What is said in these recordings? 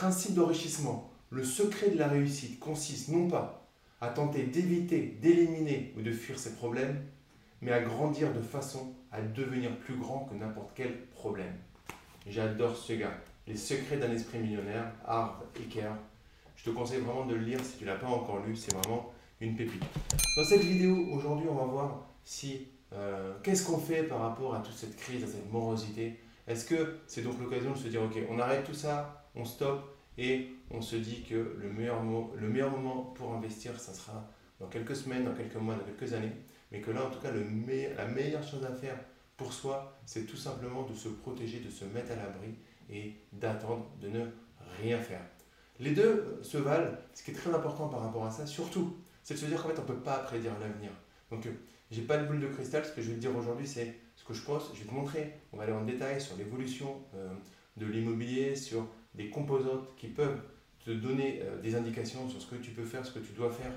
Principe d'enrichissement. Le secret de la réussite consiste non pas à tenter d'éviter, d'éliminer ou de fuir ses problèmes, mais à grandir de façon à devenir plus grand que n'importe quel problème. J'adore ce gars. Les secrets d'un esprit millionnaire, Harv Eker. Je te conseille vraiment de le lire si tu ne l'as pas encore lu, c'est vraiment une pépite. Dans cette vidéo, aujourd'hui, on va voir si euh, qu'est-ce qu'on fait par rapport à toute cette crise, à cette morosité. Est-ce que c'est donc l'occasion de se dire, ok, on arrête tout ça, on stoppe et on se dit que le meilleur, le meilleur moment pour investir, ça sera dans quelques semaines, dans quelques mois, dans quelques années, mais que là, en tout cas, la meilleure chose à faire pour soi, c'est tout simplement de se protéger, de se mettre à l'abri et d'attendre, de ne rien faire. Les deux euh, se valent. Ce qui est très important par rapport à ça, surtout, c'est de se dire qu'en fait, on ne peut pas prédire l'avenir. Donc, euh, j'ai pas de boule de cristal. Ce que je vais te dire aujourd'hui, c'est ce que je pense. Je vais te montrer. On va aller en détail sur l'évolution euh, de l'immobilier, sur des composantes qui peuvent te donner des indications sur ce que tu peux faire, ce que tu dois faire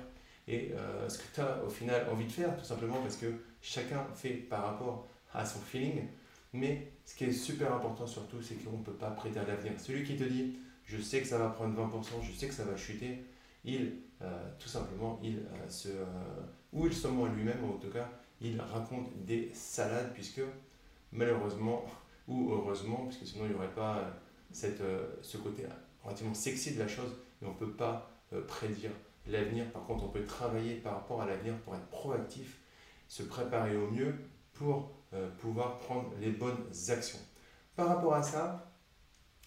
et ce que tu as au final envie de faire, tout simplement parce que chacun fait par rapport à son feeling. Mais ce qui est super important surtout, c'est qu'on ne peut pas prédire l'avenir. Celui qui te dit je sais que ça va prendre 20%, je sais que ça va chuter, il, euh, tout simplement, il euh, se, euh, ou il se ment lui-même, en tout cas, il raconte des salades, puisque malheureusement, ou heureusement, puisque sinon il n'y aurait pas cette, ce côté relativement sexy de la chose, mais on ne peut pas prédire l'avenir. Par contre, on peut travailler par rapport à l'avenir pour être proactif, se préparer au mieux pour pouvoir prendre les bonnes actions. Par rapport à ça,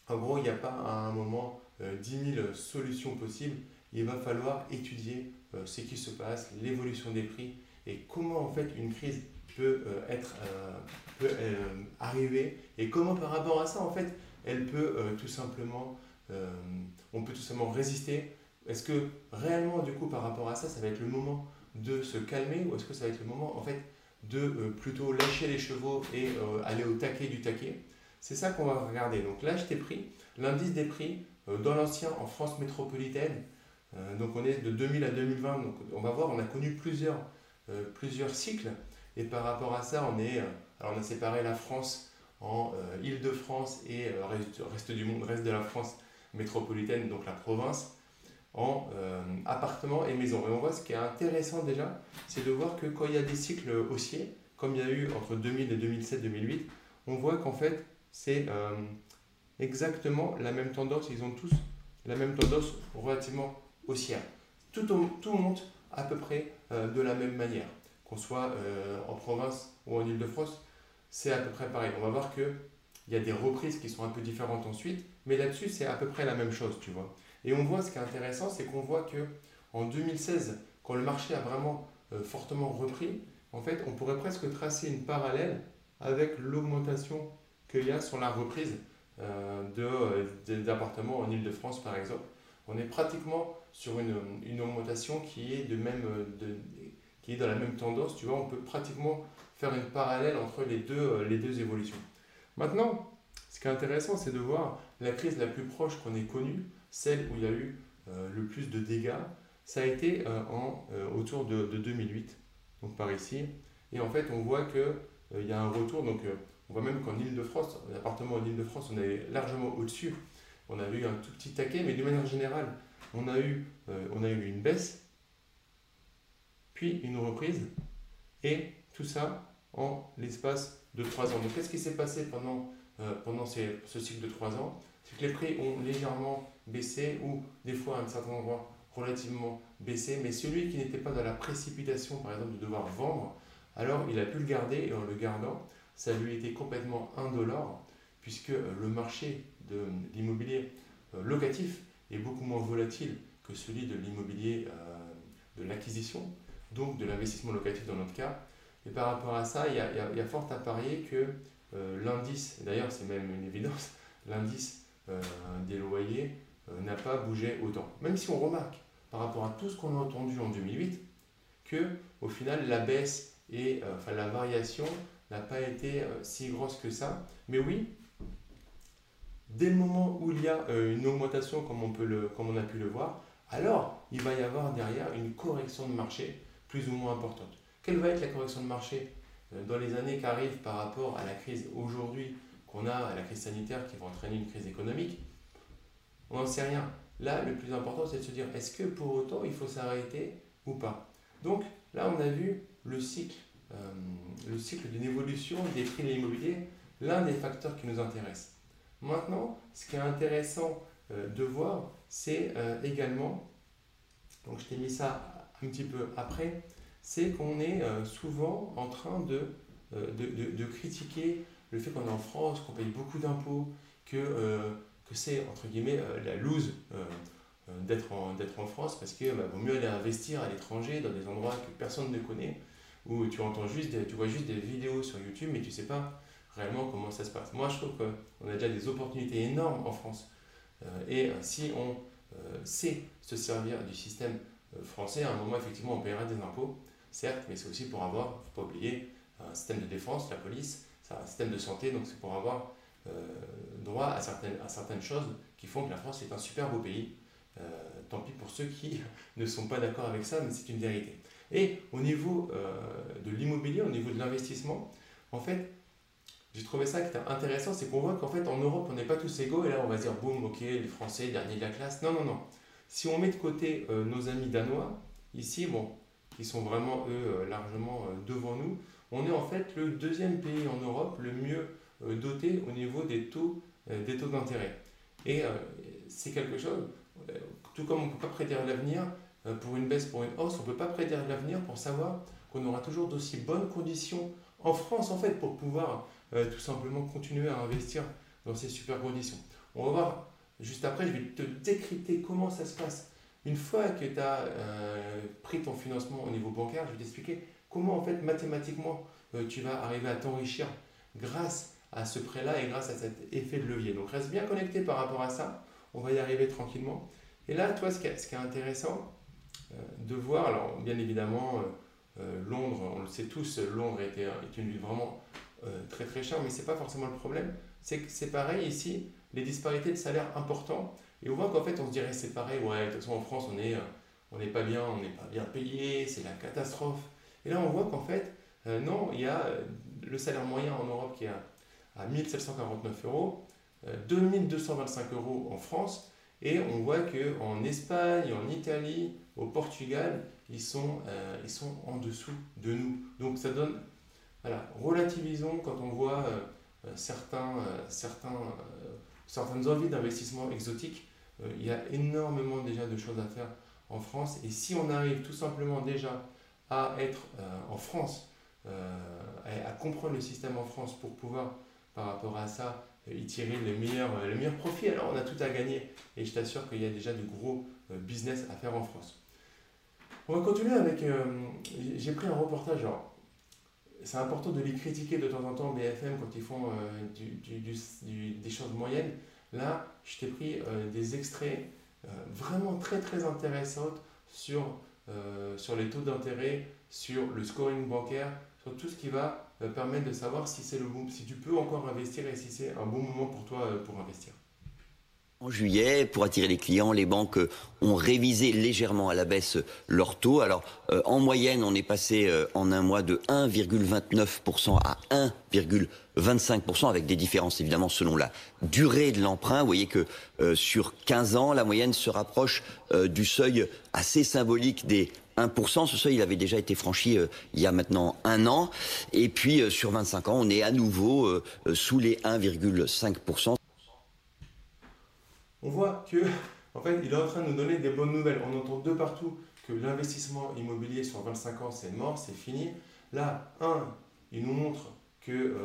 en gros, il n'y a pas à un moment 10 000 solutions possibles. Il va falloir étudier euh, ce qui se passe, l'évolution des prix et comment en fait une crise peut euh, être euh, peut, arriver et comment par rapport à ça en fait elle peut tout simplement on peut tout simplement résister. Est-ce que réellement du coup par rapport à ça ça va être le moment de se calmer ou est-ce que ça va être le moment en fait de plutôt lâcher les chevaux et aller au taquet du taquet? C'est ça qu'on va regarder. Donc là, je t'ai pris l'indice des prix euh, dans l'ancien en France métropolitaine. Euh, donc on est de 2000 à 2020. Donc on va voir, on a connu plusieurs, euh, plusieurs cycles. Et par rapport à ça, on, est, alors on a séparé la France en Île-de-France et reste, reste, du monde, reste de la France métropolitaine, donc la province, en appartements et maisons. Et on voit ce qui est intéressant déjà, c'est de voir que quand il y a des cycles haussiers, comme il y a eu entre 2000 et 2007-2008, on voit qu'en fait, c'est euh, exactement la même tendance. Ils ont tous la même tendance relativement haussière. Tout, tout monte à peu près euh, de la même manière. Qu'on soit euh, en province ou en Ile-de-France, c'est à peu près pareil. On va voir qu'il y a des reprises qui sont un peu différentes ensuite, mais là-dessus, c'est à peu près la même chose, tu vois. Et on voit ce qui est intéressant, c'est qu'on voit que en 2016, quand le marché a vraiment fortement repris, en fait, on pourrait presque tracer une parallèle avec l'augmentation qu'il y a sur la reprise euh, de, d'appartements en Ile-de-France, par exemple. On est pratiquement sur une, augmentation qui est, de même, qui est dans la même tendance. Tu vois, on peut pratiquement faire une parallèle entre les deux, les deux évolutions. Maintenant, ce qui est intéressant, c'est de voir la crise la plus proche qu'on ait connue, celle où il y a eu euh, le plus de dégâts, ça a été euh, en, autour de, de, 2008, donc par ici. Et en fait, on voit qu'il y a un retour, donc on voit même qu'en Ile-de-France, l'appartement en Ile-de-France, on est largement au-dessus. On avait eu un tout petit taquet, mais de manière générale, on a eu, euh, on a eu une baisse, puis une reprise, et tout ça en l'espace de 3 ans. Donc qu'est-ce qui s'est passé pendant, euh, pendant ce cycle de 3 ans? C'est que les prix ont légèrement baissé, ou des fois à un certain endroit relativement baissé, mais celui qui n'était pas dans la précipitation, par exemple, de devoir vendre, alors il a pu le garder, et en le gardant, ça lui était complètement indolore, puisque euh, le marché de l'immobilier euh, locatif est beaucoup moins volatile que celui de l'immobilier de l'acquisition, donc de l'investissement locatif dans notre cas. Et par rapport à ça, il y a, fort à parier que l'indice, d'ailleurs c'est même une évidence, l'indice des loyers n'a pas bougé autant. Même si on remarque par rapport à tout ce qu'on a entendu en 2008, que au final la baisse et enfin la variation n'a pas été euh, si grosse que ça. Mais oui, dès le moment où il y a euh, une augmentation comme on, peut le, comme on a pu le voir, alors il va y avoir derrière une correction de marché plus ou moins importante. Quelle va être la correction de marché euh, dans les années qui arrivent par rapport à la crise aujourd'hui qu'on a, à la crise sanitaire qui va entraîner une crise économique? On n'en sait rien. Là, le plus important, c'est de se dire, est-ce que pour autant, il faut s'arrêter ou pas? Donc, là, on a vu le cycle, euh, le cycle d'une évolution des prix de l'immobilier, l'un des facteurs qui nous intéresse. Maintenant, ce qui est intéressant euh, de voir, c'est également, donc je t'ai mis ça un petit peu après, c'est qu'on est souvent en train de, de, de, critiquer le fait qu'on est en France, qu'on paye beaucoup d'impôts, que que c'est entre guillemets euh, la loose euh, euh, d'être en, en France parce qu'il bah, vaut mieux aller investir à l'étranger dans des endroits que personne ne connaît où tu entends juste tu vois juste des vidéos sur YouTube mais tu sais pas réellement comment ça se passe. Moi je trouve qu'on a déjà des opportunités énormes en France et si on sait se servir du système français, à un moment effectivement on paiera des impôts, certes, mais c'est aussi pour avoir, faut pas oublier, un système de défense, la police, un système de santé, donc c'est pour avoir euh, droit à certaines, à certaines choses qui font que la France est un super beau pays. Euh, tant pis pour ceux qui ne sont pas d'accord avec ça, mais c'est une vérité. Et au niveau euh, de l'immobilier, au niveau de l'investissement, en fait, j'ai trouvé ça qui était intéressant, c'est qu'on voit qu'en fait en Europe on n'est pas tous égaux et là on va dire boum, ok, les Français, derniers de la classe. Non, non, non. Si on met de côté nos amis danois, ici, bon, qui sont vraiment eux largement devant nous, on est en fait le deuxième pays en Europe le mieux euh, doté au niveau des taux euh, des taux d'intérêt. Et euh, c'est quelque chose, tout comme on ne peut pas prédire l'avenir pour une baisse, pour une hausse, on ne peut pas prédire l'avenir pour savoir qu'on aura toujours d'aussi bonnes conditions en France en fait pour pouvoir tout simplement continuer à investir dans ces super conditions. On va voir juste après, je vais te décrypter comment ça se passe. Une fois que tu as pris ton financement au niveau bancaire, je vais t'expliquer comment en fait mathématiquement tu vas arriver à t'enrichir grâce à ce prêt-là et grâce à cet effet de levier. Donc reste bien connecté par rapport à ça, on va y arriver tranquillement. Et là, toi, ce qui est, ce qui est intéressant euh, de voir, alors bien évidemment, euh, euh, Londres, on le sait tous, Londres est, est une ville vraiment très très chère, mais ce n'est pas forcément le problème. C'est que c'est pareil ici, les disparités de salaire importantes. Et on voit qu'en fait, on se dirait c'est pareil, ouais, de toute façon en France, on n'est on pas bien, on n'est pas bien payé, c'est la catastrophe. Et là, on voit qu'en fait, non, il y a le salaire moyen en Europe qui est à 1749 euros, 2225 euh, euros en France, et on voit qu'en Espagne, en Italie, au Portugal, ils sont, euh, ils sont en dessous de nous. Donc ça donne, voilà, relativisons quand on voit euh, certains, certains, certaines envies d'investissement exotique. il y a énormément déjà de choses à faire en France. Et si on arrive tout simplement déjà à être en France, à comprendre le système en France pour pouvoir par rapport à ça, y tirer le meilleur, le meilleur profit. Alors on a tout à gagner et je t'assure qu'il y a déjà de gros euh, business à faire en France. On va continuer avec. Euh, j'ai pris un reportage. C'est important de les critiquer de temps en temps, BFM, quand ils font euh, des choses moyennes. Là, je t'ai pris des extraits vraiment très très intéressants sur, sur les taux d'intérêt, sur le scoring bancaire, sur tout ce qui va permettre de savoir si c'est le si tu peux encore investir et si c'est un bon moment pour toi euh, pour investir. En juillet, pour attirer les clients, les banques ont révisé légèrement à la baisse leur taux. Alors, euh, en moyenne, on est passé euh, en un mois de 1,29% à 1,25%, avec des différences évidemment selon la durée de l'emprunt. Vous voyez que sur 15 ans, la moyenne se rapproche du seuil assez symbolique des 1%. Ce seuil, il avait déjà été franchi euh, il y a maintenant un an. Et puis, euh, sur 25 ans, on est à nouveau euh, sous les 1,5%. On voit que, en fait, il est en train de nous donner des bonnes nouvelles. On entend de partout que l'investissement immobilier sur 25 ans, c'est mort, c'est fini. Là, un, il nous montre que,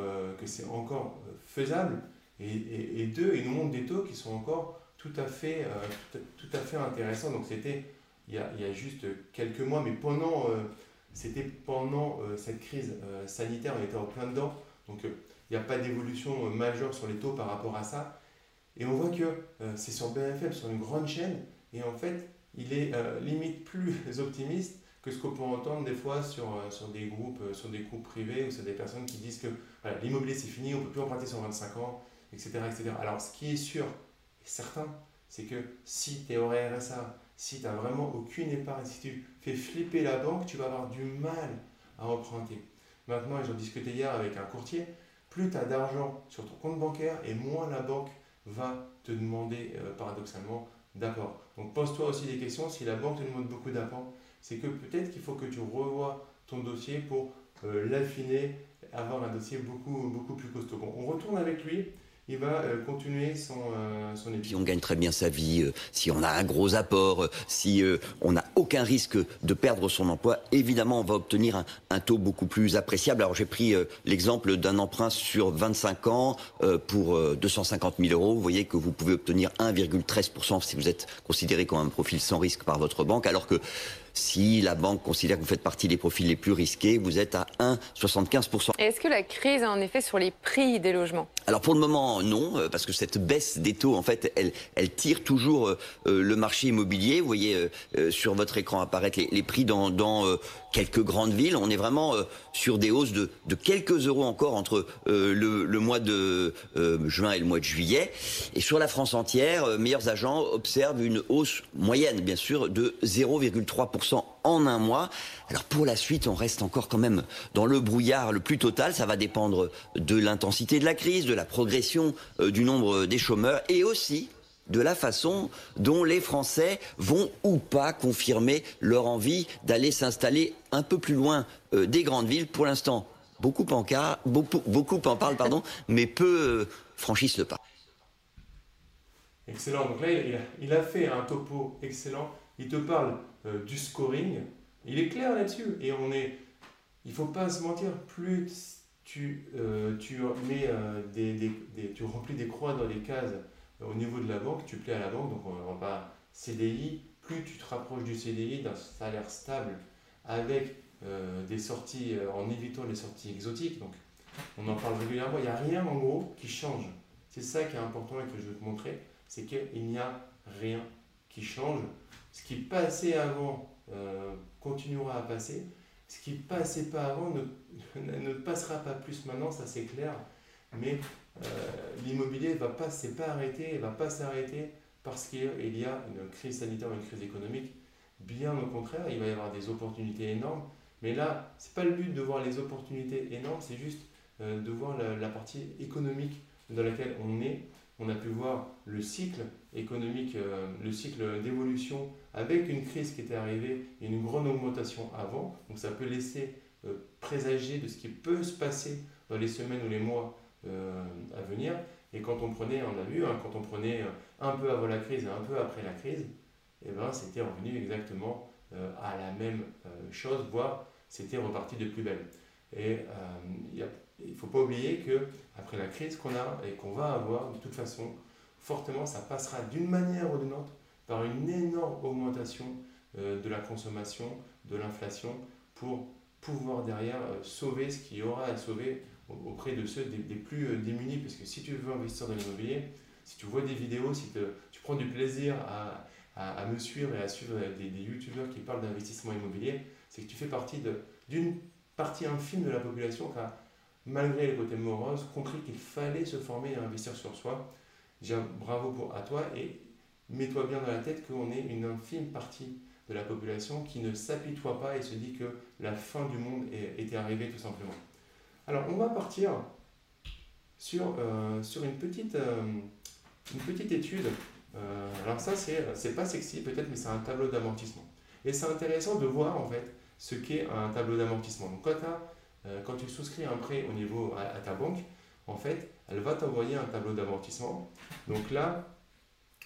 que c'est encore faisable. Et, deux, il nous montre des taux qui sont encore tout à fait, tout à fait intéressants. Donc, c'était il y, a, juste quelques mois, mais pendant, euh, c'était pendant euh, cette crise euh, sanitaire, on était en plein dedans, donc il n'y a pas d'évolution majeure sur les taux par rapport à ça. Et on voit que c'est sur BFM, sur une grande chaîne, et en fait, il est limite plus optimiste que ce qu'on peut entendre des fois sur, sur, des groupes, sur des groupes privés ou sur des personnes qui disent que l'immobilier c'est fini, on ne peut plus emprunter sur 25 ans, etc., etc. Alors ce qui est sûr et certain, c'est que si tu es au RSA, si tu n'as vraiment aucune épargne, si tu fais flipper la banque, tu vas avoir du mal à emprunter. Maintenant, j'en discutais hier avec un courtier, plus tu as d'argent sur ton compte bancaire et moins la banque va te demander euh, paradoxalement d'apport. Donc pose-toi aussi des questions. Si la banque te demande beaucoup d'apport, c'est que peut-être qu'il faut que tu revoies ton dossier pour euh, l'affiner, avoir un dossier beaucoup, beaucoup plus costaud. Bon, on retourne avec lui il va euh, continuer son, euh, son Si on gagne très bien sa vie, euh, si on a un gros apport, si on n'a aucun risque de perdre son emploi, évidemment, on va obtenir un, taux beaucoup plus appréciable. Alors j'ai pris l'exemple d'un emprunt sur 25 ans pour 250 000 euros. Vous voyez que vous pouvez obtenir 1,13% si vous êtes considéré comme un profil sans risque par votre banque, alors que si la banque considère que vous faites partie des profils les plus risqués, vous êtes à 1,75%. Est-ce que la crise a un effet sur les prix des logements? Alors pour le moment, non, euh, parce que cette baisse des taux, en fait, elle, elle tire toujours euh, euh, le marché immobilier. Vous voyez sur votre écran apparaître les, prix dans, dans quelques grandes villes. On est vraiment sur des hausses de, de quelques euros encore entre le, le, mois de juin et le mois de juillet. Et sur la France entière, meilleurs agents observent une hausse moyenne, bien sûr, de 0,3% en un mois. Alors pour la suite, on reste encore quand même dans le brouillard le plus total. Ça va dépendre de l'intensité de la crise, de la progression euh, du nombre des chômeurs et aussi de la façon dont les Français vont ou pas confirmer leur envie d'aller s'installer un peu plus loin euh, des grandes villes. Pour l'instant, beaucoup en, beaucoup, beaucoup en parlent, pardon, mais peu euh, franchissent le pas. Excellent. Donc là, il a fait un topo excellent il te parle euh, du scoring, il est clair là-dessus. Et on est, il faut pas se mentir, plus tu, euh, tu, mets, euh, des, remplis des croix dans les cases au niveau de la banque, tu plais à la banque, donc on va pas CDI, plus tu te rapproches du CDI, d'un salaire stable, avec des sorties, en évitant les sorties exotiques, donc on en parle régulièrement, il n'y a rien en gros qui change. C'est ça qui est important et que je veux te montrer, c'est qu'il n'y a rien qui change ce qui passait avant euh, continuera à passer. Ce qui passait pas avant ne, ne passera pas plus maintenant, ça c'est clair. Mais euh, l'immobilier ne va pas, pas arrêté, va pas s'arrêter parce qu'il y a une crise sanitaire, une crise économique. Bien au contraire, il va y avoir des opportunités énormes. Mais là, ce n'est pas le but de voir les opportunités énormes, c'est juste euh, de voir la, partie économique dans laquelle on est. On a pu voir le cycle économique, le cycle d'évolution avec une crise qui était arrivée et une grande augmentation avant. Donc ça peut laisser euh, présager de ce qui peut se passer dans les semaines ou les mois euh, à venir. Et quand on prenait, on a vu, hein, quand on prenait euh, un peu avant la crise et un peu après la crise, eh ben, c'était revenu exactement à la même chose, voire c'était reparti de plus belle. Et il ne faut pas oublier que après la crise qu'on a et qu'on va avoir, de toute façon, fortement, ça passera d'une manière ou d'une autre par une énorme augmentation euh, de la consommation, de l'inflation, pour pouvoir derrière euh, sauver ce qu'il y aura à sauver auprès de ceux des, plus euh, démunis. Parce que si tu veux investir dans l'immobilier, si tu vois des vidéos, si tu prends du plaisir à, à, me suivre et à suivre des, des youtubeurs qui parlent d'investissement immobilier, c'est que tu fais partie d'une partie infime de la population qui a, malgré les côtés moroses, compris qu'il fallait se former et investir sur soi. Bravo pour, à toi et mets-toi bien dans la tête qu'on est une infime partie de la population qui ne s'apitoie pas et se dit que la fin du monde était arrivée tout simplement. Alors on va partir sur, euh, sur une, petite, euh, une petite étude. Euh, alors ça c'est pas sexy peut-être mais c'est un tableau d'amortissement. Et c'est intéressant de voir en fait ce qu'est un tableau d'amortissement. Donc quand, quand, tu souscris un prêt au niveau à ta banque, en fait elle va t'envoyer un tableau d'amortissement. Donc là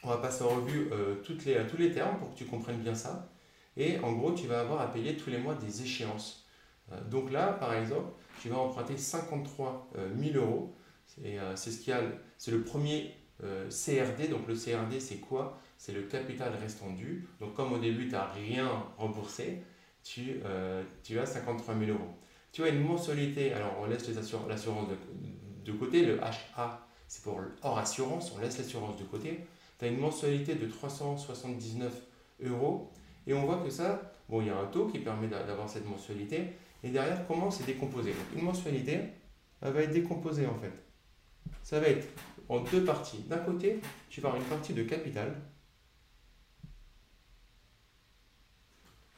on va passer en revue euh, toutes les, tous les termes pour que tu comprennes bien ça. Et en gros, tu vas avoir à payer tous les mois des échéances. Euh, donc là, par exemple, tu vas emprunter 53 000 euh, euros. C'est ce a, c'est le premier CRD. Donc le CRD, c'est quoi? C'est le capital restant dû. Donc comme au début, tu n'as rien remboursé, tu, tu as 53 000 euros. Tu as une mensualité. Alors on laisse l'assurance de, de côté. Le HA, c'est pour hors assurance. On laisse l'assurance de côté tu as une mensualité de 379 euros. Et on voit que ça, bon, il y a un taux qui permet d'avoir cette mensualité. Et derrière, comment c'est décomposé? Une mensualité, elle va être décomposée en fait. Ça va être en deux parties. D'un côté, tu vas avoir une partie de capital.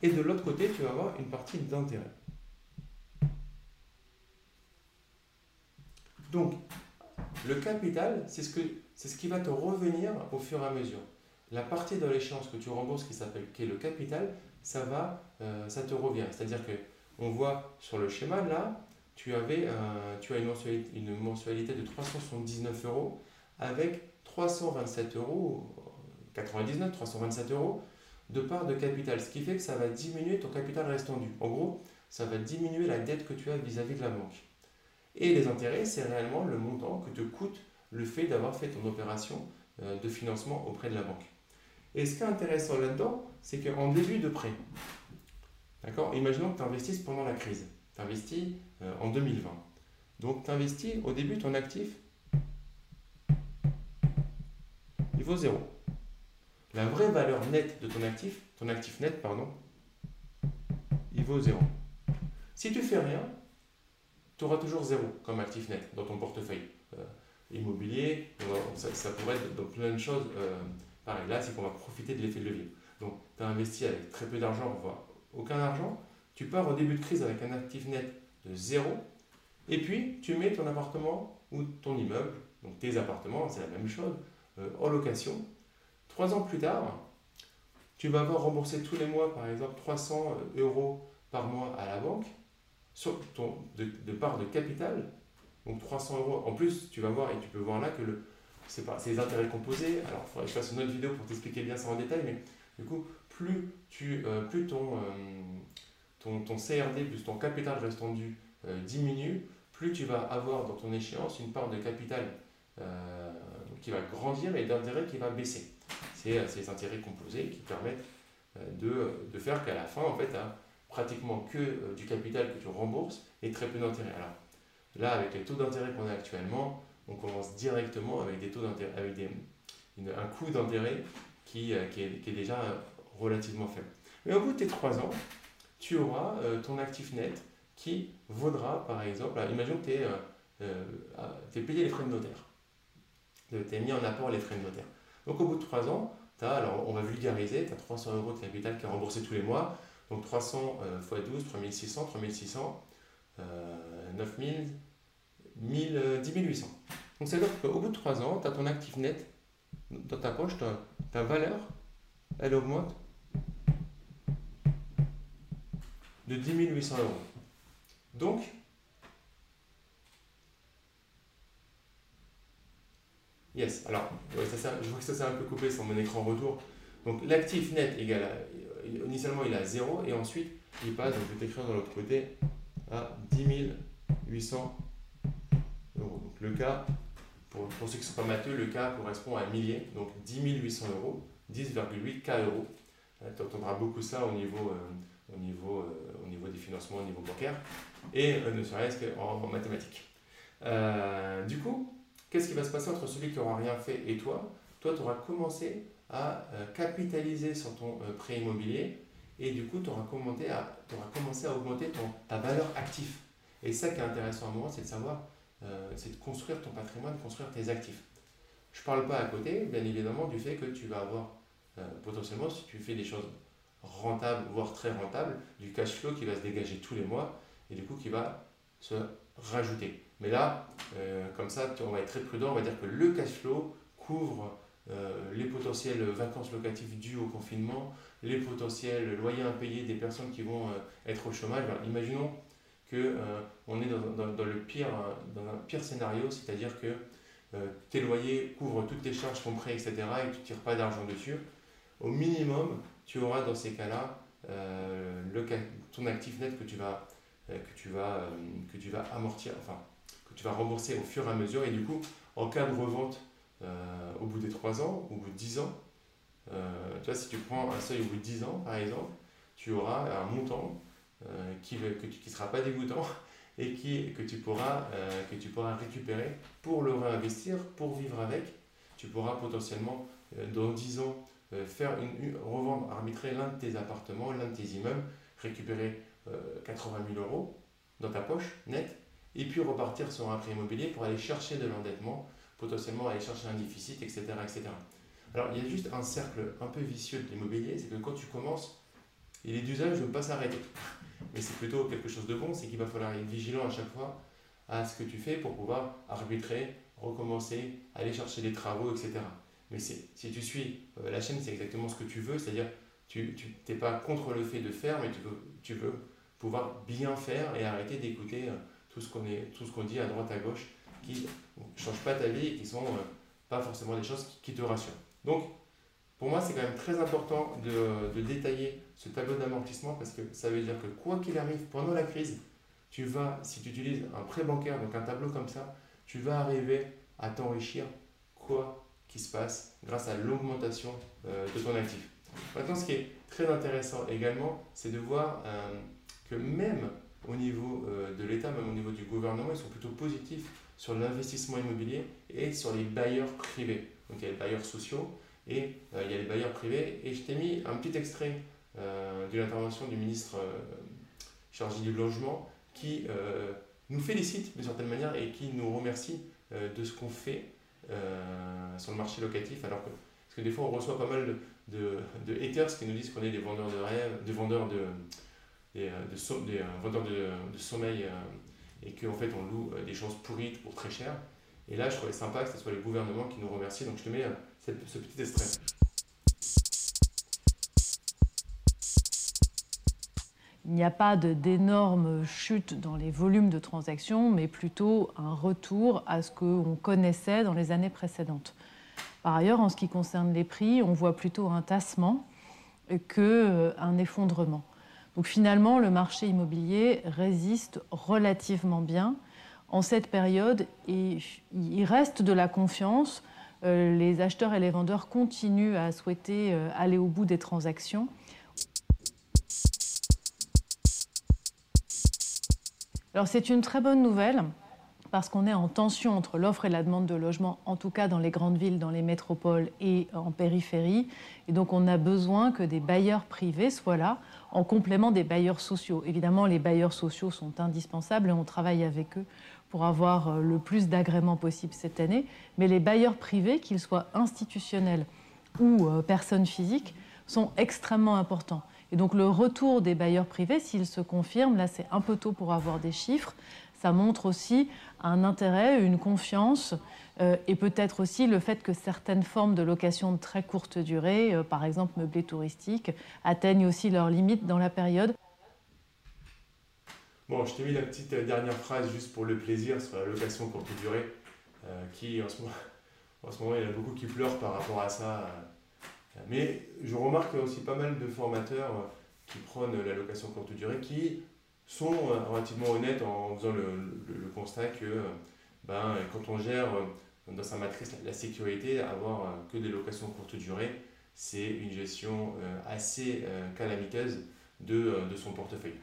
Et de l'autre côté, tu vas avoir une partie d'intérêt. Donc, le capital, c'est ce qui va te revenir au fur et à mesure. La partie de l'échéance que tu rembourses qui s'appelle est le capital, ça va, euh, ça te revient. C'est-à-dire que on voit sur le schéma là, tu avais as une mensualité, une mensualité de 379 euros avec 327 euros, 99, 327 euros de part de capital, ce qui fait que ça va diminuer ton capital restendu. En gros, ça va diminuer la dette que tu as vis-à-vis de la banque. Et les intérêts, c'est réellement le montant que te coûte le fait d'avoir fait ton opération euh, de financement auprès de la banque. Et ce qui est intéressant là-dedans, c'est qu'en début de prêt, d'accord, imaginons que tu investisses pendant la crise, tu investis euh, en 2020. Donc tu investis au début ton actif, il vaut zéro. La vraie valeur nette de ton actif, ton actif net, pardon, il vaut zéro. Si tu fais rien, tu auras toujours zéro comme actif net dans ton portefeuille. Euh, immobilier, ça, pourrait être plein de choses. Euh, pareil, là, c'est qu'on va profiter de l'effet de levier. Donc, tu as investi avec très peu d'argent, voire aucun argent. Tu pars au début de crise avec un actif net de zéro. Et puis, tu mets ton appartement ou ton immeuble, donc tes appartements, c'est la même chose, euh, en location. Trois ans plus tard, tu vas avoir remboursé tous les mois, par exemple, 300 euros par mois à la banque sur ton, de, part de capital, donc 300 euros. En plus, tu vas voir, et tu peux voir là que le, c'est pas, les intérêts composés. Alors, il faudrait que je fasse une autre vidéo pour t'expliquer bien ça en détail, mais du coup, plus, tu, euh, plus ton, euh, ton, CRD plus ton capital restendu euh, diminue, plus tu vas avoir dans ton échéance une part de capital qui va grandir et d'intérêt qui va baisser. C'est ces intérêts composés qui permettent de, de faire qu'à la fin, en fait, hein, pratiquement que euh, du capital que tu rembourses et très peu d'intérêt. Alors là, avec les taux d'intérêt qu'on a actuellement, on commence directement avec des taux d'intérêt, avec un coût d'intérêt qui, euh, qui, est, déjà relativement faible. Mais au bout de tes trois ans, tu auras euh, ton actif net qui vaudra, par exemple, imagine que tu es, es, payé les frais de notaire. Tu es mis en apport les frais de notaire. Donc au bout de trois ans, as, alors on va vulgariser, tu as 300 euros de capital qui est remboursé tous les mois. Donc 300 x 12, 3600, 3600, euh, 9000, 1000, 10 800. Donc c'est à dire qu'au bout de 3 ans, tu as ton actif net dans ta poche, ta, valeur, elle augmente de 10 800 euros. Donc, yes, alors, je vois que ça s'est un peu coupé sur mon écran retour. Donc l'actif net égale à, initialement il à 0 et ensuite il passe, donc je vais t'écrire dans l'autre côté, à 10 800 euros. Donc le cas, pour, ceux qui ne sont pas matheux, le cas correspond à un millier, donc 10 800 euros, 10,8 K euros. Euh, tu entendras beaucoup ça au niveau, euh, au, niveau, euh, au niveau des financements, au niveau bancaire, et ne serait-ce qu'en en mathématiques. du coup, qu'est-ce qui va se passer entre celui qui n'aura rien fait et toi? Toi, tu auras commencé à euh, capitaliser sur ton euh, prêt immobilier et du coup, tu auras, commencé à, augmenter ta valeur active. Et ça qui est intéressant à un moment, c'est de savoir, euh, c'est de construire ton patrimoine, de construire tes actifs. Je ne parle pas à côté, bien évidemment, du fait que tu vas avoir potentiellement, si tu fais des choses rentables, voire très rentables, du cash flow qui va se dégager tous les mois et du coup qui va se rajouter. Mais là, comme ça, on va être très prudent, on va dire que le cash flow couvre euh, les potentielles vacances locatives dues au confinement, les potentiels loyers impayés des personnes qui vont euh, être au chômage. imaginons que euh, est dans, le pire, dans un pire scénario, c'est-à-dire que tes loyers couvrent toutes tes charges, ton prêt, etc., et tu ne tires pas d'argent dessus. Au minimum, tu auras dans ces cas-là ton actif net que tu vas, que tu vas, que tu vas amortir, enfin, que tu vas rembourser au fur et à mesure, et du coup, en cas de revente euh, au bout des 3 ans, au bout de 10 ans, euh, tu vois, si tu prends un seuil au bout de 10 ans, par exemple, tu auras un montant euh, qui ne qui sera pas dégoûtant et qui, que, tu pourras, que tu pourras récupérer pour le réinvestir, pour vivre avec. Tu pourras potentiellement, dans 10 ans, faire une, revendre, arbitrer l'un de tes appartements, l'un de tes immeubles, récupérer 80 000 euros dans ta poche, net, et puis repartir sur un prêt immobilier pour aller chercher de l'endettement potentiellement aller chercher un déficit, etc., etc. Alors il y a juste un cercle un peu vicieux de l'immobilier, c'est que quand tu commences, il est d'usage de ne pas s'arrêter. Mais c'est plutôt quelque chose de bon, c'est qu'il va falloir être vigilant à chaque fois à ce que tu fais pour pouvoir arbitrer recommencer, aller chercher des travaux, etc. Mais si tu suis la chaîne, c'est exactement ce que tu veux, c'est-à-dire tu n'es pas contre le fait de faire, mais tu veux, pouvoir bien faire et arrêter d'écouter tout ce qu'on dit à droite, à gauche, qui ne changent pas ta vie et qui sont pas forcément des choses qui te rassurent. Donc, pour moi, c'est quand même très important de, détailler ce tableau d'amortissement parce que ça veut dire que quoi qu'il arrive pendant la crise, tu vas, si tu utilises un prêt bancaire, donc un tableau comme ça, tu vas arriver à t'enrichir quoi qu'il se passe grâce à l'augmentation euh, de ton actif. Maintenant, ce qui est très intéressant également, c'est de voir euh, que même au niveau euh, de l'État, même au niveau du gouvernement, ils sont plutôt positifs sur l'investissement immobilier et sur les bailleurs privés. Donc il y a les bailleurs sociaux et euh, il y a les bailleurs privés. Et je t'ai mis un petit extrait euh, de l'intervention du ministre euh, chargé du logement qui nous félicite d'une certaine manière et qui nous remercie de ce qu'on fait sur le marché locatif. Alors que, parce que des fois on reçoit pas mal de, de, haters qui nous disent qu'on est des vendeurs de rêves, des vendeurs de, des, des vendeurs de, de sommeil et qu'en fait on loue des choses pourrites pour très cher. Et là, je trouvais sympa que ce soit le gouvernement qui nous remercie. Donc je te mets euh, ce petit extrait. Il n'y a pas d'énormes chutes dans les volumes de transactions, mais plutôt un retour à ce qu'on connaissait dans les années précédentes. Par ailleurs, en ce qui concerne les prix, on voit plutôt un tassement qu'un euh, effondrement. Donc finalement, le marché immobilier résiste relativement bien en cette période et il reste de la confiance. Euh, les acheteurs et les vendeurs continuent à souhaiter euh, aller au bout des transactions. Alors c'est une très bonne nouvelle parce qu'on est en tension entre l'offre et la demande de logement, en tout cas dans les grandes villes, dans les métropoles et en périphérie. Et donc on a besoin que des bailleurs privés soient là en complément des bailleurs sociaux. Évidemment, les bailleurs sociaux sont indispensables et on travaille avec eux pour avoir euh, le plus d'agréments possible cette année, mais les bailleurs privés, qu'ils soient institutionnels ou euh, personnes physiques, sont extrêmement importants. Et donc le retour des bailleurs privés, s'il se confirme, là c'est un peu tôt pour avoir des chiffres, ça montre aussi un intérêt, une confiance euh, et peut-être aussi le fait que certaines formes de location de très courte durée, par exemple meublé touristique, atteignent aussi leurs limites dans la période. Bon, je t'ai mis la petite euh, dernière phrase juste pour le plaisir sur la location courte durée, euh, qui en ce, moment, il y en a beaucoup qui pleurent par rapport à ça. Euh. mais je remarque aussi pas mal de formateurs qui prônent la location courte durée qui sont relativement honnêtes en faisant le, constat que ben, quand on gère dans sa matrice la sécurité, avoir que des locations courte durée, c'est une gestion assez calamiteuse de, de son portefeuille.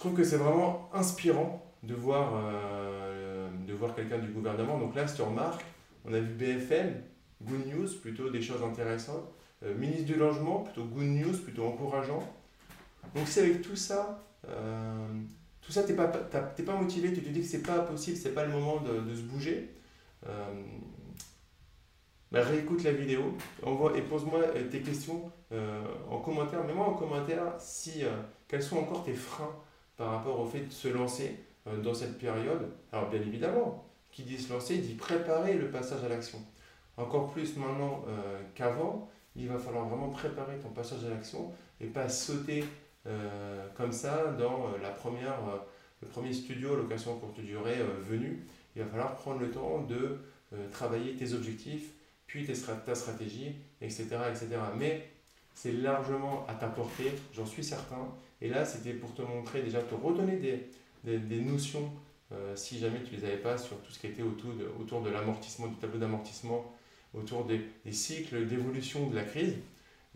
Je trouve que c'est vraiment inspirant de voir, euh, de voir quelqu'un du gouvernement. Donc là, si tu remarques, on a vu BFM, Good News, plutôt des choses intéressantes. Euh, ministre du Logement, plutôt Good News, plutôt encourageant. Donc c'est avec tout ça, euh, tout ça, tu n'es pas, pas motivé, tu te dis que c'est pas possible, c'est pas le moment de, se bouger. Bah, réécoute la vidéo envoie, et pose-moi tes questions en commentaire. Mets-moi en commentaire si, quels sont encore tes freins par rapport au fait de se lancer euh, dans cette période. Alors bien évidemment, qui dit se lancer dit préparer le passage à l'action. Encore plus maintenant euh, qu'avant, il va falloir vraiment préparer ton passage à l'action et pas sauter euh, comme ça dans la première, le premier studio location courte durée venu. Il va falloir prendre le temps de travailler tes objectifs, puis ta stratégie, etc. etc. Mais c'est largement à ta portée, j'en suis certain. Et là, c'était pour te montrer, déjà, te redonner des, des, notions, euh, si jamais tu ne les avais pas, sur tout ce qui était autour de, autour de l'amortissement, du tableau d'amortissement, autour des, cycles d'évolution de la crise,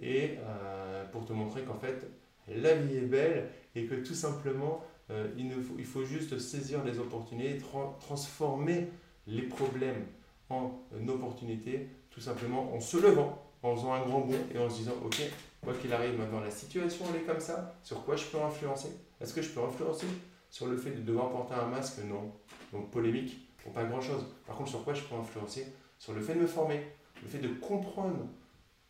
et euh, pour te montrer qu'en fait, la vie est belle et que tout simplement, euh, il, ne faut, il faut juste saisir les opportunités, transformer les problèmes en opportunités, tout simplement en se levant, en faisant un grand bond et en se disant, ok, quoi qu'il arrive maintenant, la situation elle est comme ça, sur quoi je peux influencer? Est-ce que je peux influencer? Sur le fait de devoir porter un masque? Non. Donc polémique, pour pas grand-chose. Par contre, sur quoi je peux influencer? Sur le fait de me former, le fait de comprendre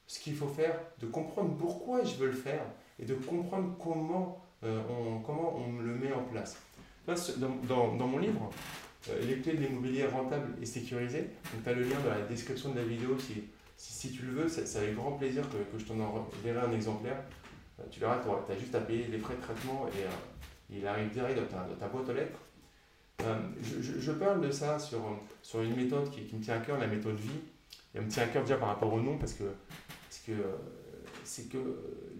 ce qu'il faut faire, de comprendre pourquoi je veux le faire et de comprendre comment, euh, on, comment on le met en place. dans, dans, mon livre, les clés de l'immobilier rentable et sécurisé. Donc tu as le lien dans la description de la vidéo si, si, tu le veux. C'est avec grand plaisir que, que je t'en enverrai un exemplaire. tu verras, tu as juste à payer les frais de traitement et il arrive direct dans ta, dans ta boîte aux lettres. Euh, je, parle de ça sur, sur une méthode qui, me tient à cœur, la méthode vie. Elle me tient à cœur déjà par rapport au nom parce que c'est que, c'est que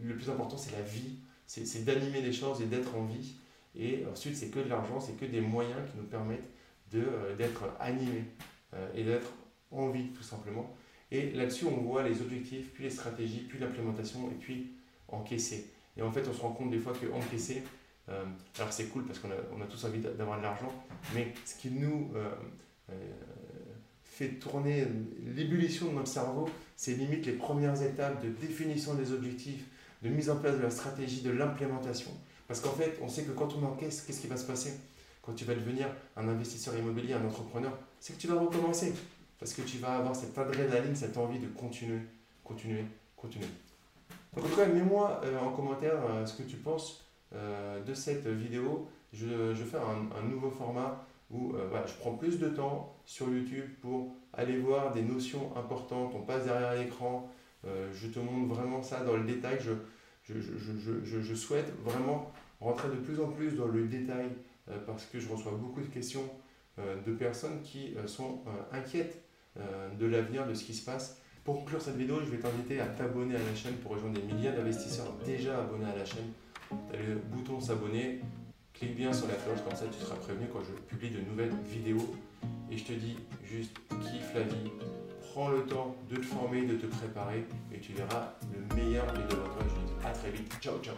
le plus important c'est la vie, c'est d'animer les choses et d'être en vie. Et ensuite c'est que de l'argent, c'est que des moyens qui nous permettent euh, d'être animés euh, et d'être en vie tout simplement. Et là-dessus on voit les objectifs, puis les stratégies, puis l'implémentation et puis encaisser. Et en fait on se rend compte des fois que encaisser, euh, alors c'est cool parce qu'on a, on a, tous envie d'avoir de l'argent, mais ce qui nous euh, euh, fait tourner l'ébullition de notre cerveau, c'est limite les premières étapes de définition des objectifs, de mise en place de la stratégie, de l'implémentation. Parce qu'en fait, on sait que quand on encaisse, qu'est-ce qui va se passer? Quand tu vas devenir un investisseur immobilier, un entrepreneur, c'est que tu vas recommencer. Parce que tu vas avoir cette adrénaline, cette envie de continuer, continuer, continuer. Donc en tout cas, mets-moi en commentaire ce que tu penses euh, de cette vidéo, je, je fais un, nouveau format où euh, je prends plus de temps sur YouTube pour aller voir des notions importantes. On passe derrière l'écran, euh, je te montre vraiment ça dans le détail. Je, je, je, souhaite vraiment rentrer de plus en plus dans le détail parce que je reçois beaucoup de questions de personnes qui sont inquiètes de l'avenir, de ce qui se passe. Pour conclure cette vidéo, je vais t'inviter à t'abonner à la chaîne pour rejoindre des milliers d'investisseurs déjà abonnés à la chaîne tu as le bouton s'abonner, clique bien sur la cloche, comme ça tu seras prévenu quand je publie de nouvelles vidéos. Et je te dis juste, kiffe la vie, prends le temps de te former, de te préparer, et tu verras le meilleur des deux. Je te dis à très vite. Ciao, ciao